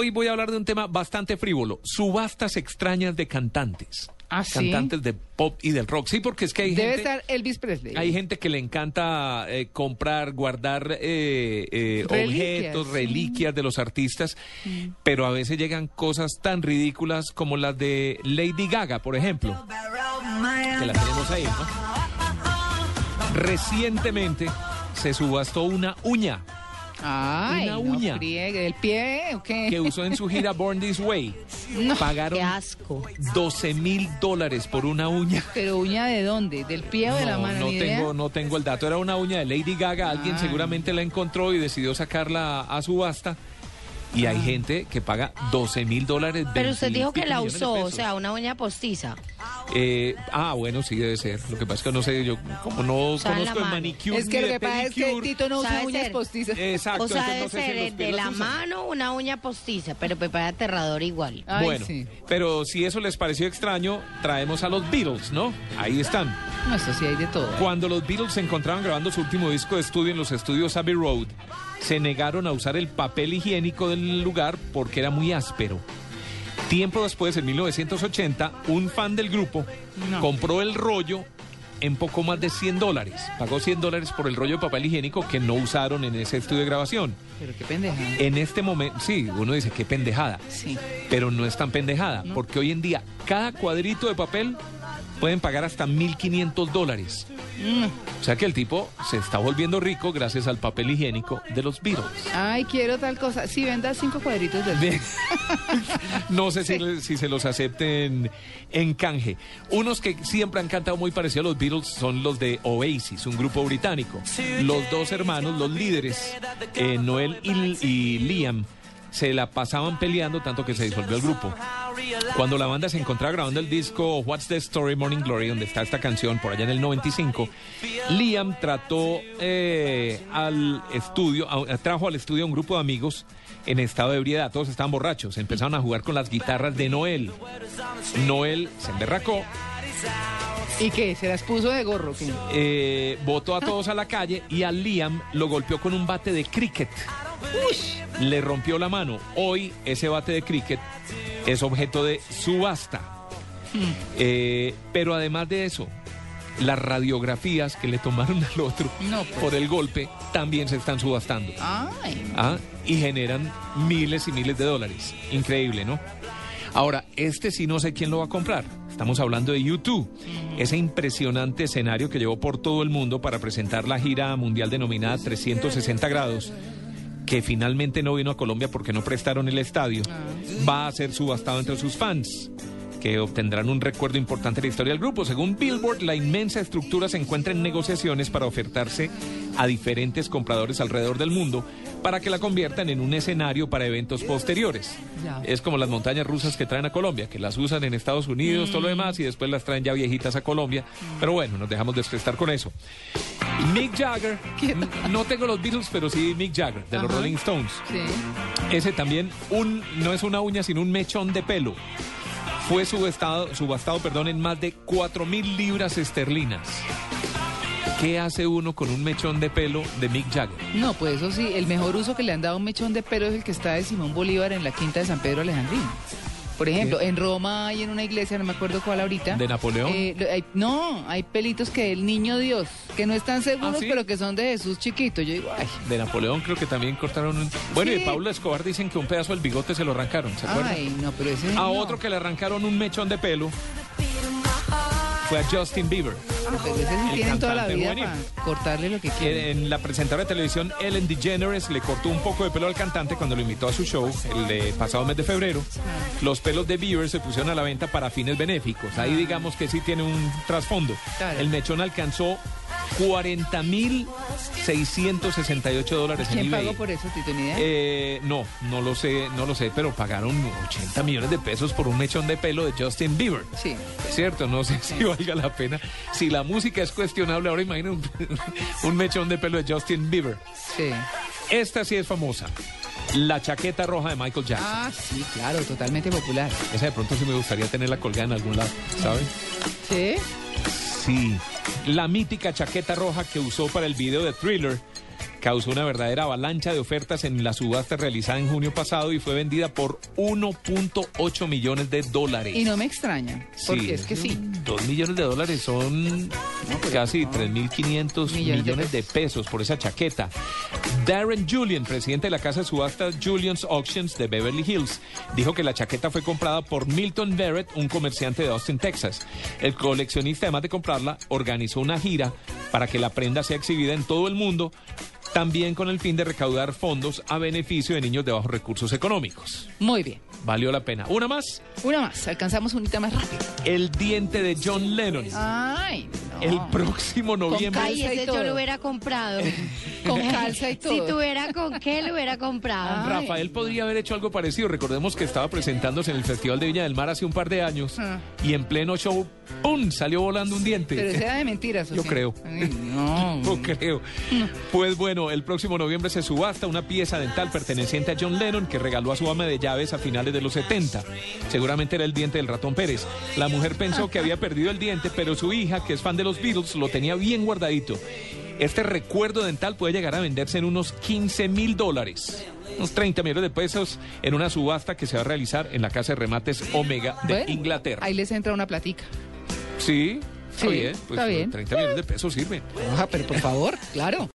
Hoy voy a hablar de un tema bastante frívolo, subastas extrañas de cantantes. ¿Ah, sí? Cantantes de pop y del rock. Sí, porque es que hay Debe gente... estar Elvis Presley. Hay gente que le encanta eh, comprar, guardar eh, eh, Reliquias. objetos, reliquias de los artistas, pero a veces llegan cosas tan ridículas como las de Lady Gaga, por ejemplo, que la tenemos ahí, ¿no? Recientemente se subastó una uña Ay, Una no uña. friegue. ¿El pie o qué? que usó en su gira Born This Way. Pagaron Qué asco. 12 mil dólares por una uña. ¿Pero uña de dónde? ¿Del pie o de la No, mano? no idea. tengo, no tengo el dato. Era una uña de Lady Gaga. Alguien Ay. seguramente la encontró y decidió sacarla a subasta. Y hay gente que paga 12 mil dólares. Pero usted 20 dijo que la usó, o sea, una uña postiza. Eh, ah, bueno, sí debe ser. Lo que pasa es que no sé, yo como no conozco el manicure Es que lo de que pasa es que. Tito no usa ¿Sabe uñas ser? postizas. Exacto, o sea, entonces debe no sé si ser los de la usan. mano una uña postiza, pero me parece aterrador igual. Ay, bueno, sí. pero si eso les pareció extraño, traemos a los Beatles, ¿no? Ahí están. No, eso sí hay de todo. Cuando los Beatles se encontraban grabando su último disco de estudio en los estudios Abbey Road, se negaron a usar el papel higiénico del lugar porque era muy áspero. Tiempo después, en 1980, un fan del grupo No. compró el rollo en poco más de 100 dólares. Pagó 100 dólares por el rollo de papel higiénico que no usaron en ese estudio de grabación. Pero qué pendeja. En este momento, sí, uno dice, qué pendejada. Sí. Pero no es tan pendejada, porque hoy en día cada cuadrito de papel pueden pagar hasta 1.500 dólares. Mm. O sea que el tipo se está volviendo rico gracias al papel higiénico de los Beatles. Ay, quiero tal cosa. Sí, venda cinco cuadritos. Ve- no sé si, si se los acepten en canje. Unos que siempre han cantado muy parecido a los Beatles son los de Oasis, un grupo británico. Los dos hermanos, los líderes, eh, Noel y, y Liam, se la pasaban peleando tanto que se disolvió el grupo. Cuando la banda se encontraba grabando el disco What's the Story Morning Glory, donde está esta canción por allá en el 95, Liam trató eh, al estudio, a- trajo al estudio a un grupo de amigos en estado de ebriedad, todos estaban borrachos, empezaron a jugar con las guitarras de Noel. Noel se emberracó, ¿Y qué? ¿Se las puso de gorro? eh, botó a todos a la calle y a Liam lo golpeó con un bate de cricket. Le rompió la mano. Hoy ese bate de cricket es objeto de subasta. Eh, pero además de eso, las radiografías que le tomaron al otro No, pues. por el golpe también se están subastando. Ay, ¿ah? Y generan miles y miles de dólares. Increíble, ¿no? Ahora, este sí no sé quién lo va a comprar. Estamos hablando de YouTube, ese impresionante escenario que llevó por todo el mundo para presentar la gira mundial denominada 360 grados, que finalmente no vino a Colombia porque no prestaron el estadio, va a ser subastado entre sus fans que obtendrán un recuerdo importante de la historia del grupo. Según Billboard, la inmensa estructura se encuentra en negociaciones para ofertarse a diferentes compradores alrededor del mundo para que la conviertan en un escenario para eventos posteriores. Ya. Es como las montañas rusas que traen a Colombia, que las usan en Estados Unidos, todo lo demás, y después las traen ya viejitas a Colombia. Pero bueno, nos dejamos desprestar con eso. Mick Jagger, no tengo los Beatles, pero sí Mick Jagger, de los. Rolling Stones. sí. Ese también, un, no es una uña, sino un mechón de pelo. Fue subastado, subastado perdón, en más de 4 mil libras esterlinas. ¿Qué hace uno con un mechón de pelo de Mick Jagger? No, pues eso sí, el mejor uso que le han dado a un mechón de pelo es el que está de Simón Bolívar en la quinta de San Pedro Alejandrino. Por ejemplo, en Roma hay en una iglesia, no me acuerdo cuál ahorita. ¿De Napoleón? eh, hay- no, hay pelitos que el niño Dios, que no están seguros, ¿Ah, sí? pero que son de Jesús chiquito. Yo digo, ay, De Napoleón creo que también cortaron un... Bueno, y de. Pablo Escobar dicen que un pedazo del bigote se lo arrancaron, ¿se acuerdan? ay, no, pero ese. A no. otro que le arrancaron un mechón de pelo fue a Justin Bieber. Ah, pero ese sí el tienen toda la cantante vida para cortarle lo que quieren. En la presentadora de televisión Ellen DeGeneres le cortó un poco de pelo al cantante cuando lo invitó a su show el pasado mes de febrero. Los pelos de Bieber se pusieron a la venta para fines benéficos. Ahí digamos que sí tiene un trasfondo. El mechón alcanzó 40.668 dólares en ¿Quién eBay. pagó por eso? Ni idea. Eh, no, no lo sé, no lo sé, pero pagaron 80 millones de pesos por un mechón de pelo de Justin Bieber. sí. ¿Cierto? No sé si valga la pena. Si la música es cuestionable, ahora imagina un, un mechón de pelo de Justin Bieber. Sí. Esta sí es famosa. La chaqueta roja de Michael Jackson. Ah, sí, claro, totalmente popular. Esa de pronto sí me gustaría tenerla colgada en algún lado, ¿saben? ¿Sí? Sí. La mítica chaqueta roja que usó para el video de Thriller causó una verdadera avalancha de ofertas en la subasta realizada en junio pasado y fue vendida por 1.8 millones de dólares. Y no me extraña, porque es que sí. Dos millones de dólares son casi no. 3.500 Millones millones, de de pesos por esa chaqueta. Darren Julian, presidente de la casa de subasta Julian's Auctions de Beverly Hills, dijo que la chaqueta fue comprada por Milton Barrett, un comerciante de Austin, Texas. El coleccionista, además de comprarla, organizó una gira para que la prenda sea exhibida en todo el mundo, también con el fin de recaudar fondos a beneficio de niños de bajos recursos económicos. Muy bien. Valió la pena. Una más, Una más, alcanzamos un más rápido. el diente de John Lennon. Ay, no. El próximo noviembre. Ay, Calza y ese yo lo hubiera comprado. Con calza y todo. Si tuviera con qué, lo hubiera comprado. Ay. Rafael podría haber hecho algo parecido. Recordemos que estaba presentándose en el Festival de Viña del Mar hace un par de años Ah. y en pleno show, ¡pum! salió volando un diente. Pero sea de mentiras. ¿o Yo creo. Ay, no. No creo. Pues bueno, el próximo noviembre se subasta una pieza dental perteneciente a John Lennon que regaló a su ama de llaves a finales de los 70. Seguramente era el diente del ratón Pérez. La mujer pensó que había perdido el diente, pero su hija, que es fan de los Beatles, lo tenía bien guardadito. Este recuerdo dental puede llegar a venderse en unos 15 mil dólares. Unos 30 millones de pesos en una subasta que se va a realizar en la casa de remates Omega de Bueno, Inglaterra. Ahí les entra una platica. Sí, está Sí, bien. Pues está bien. 30 millones de pesos sirven. Ah, pero por favor, claro.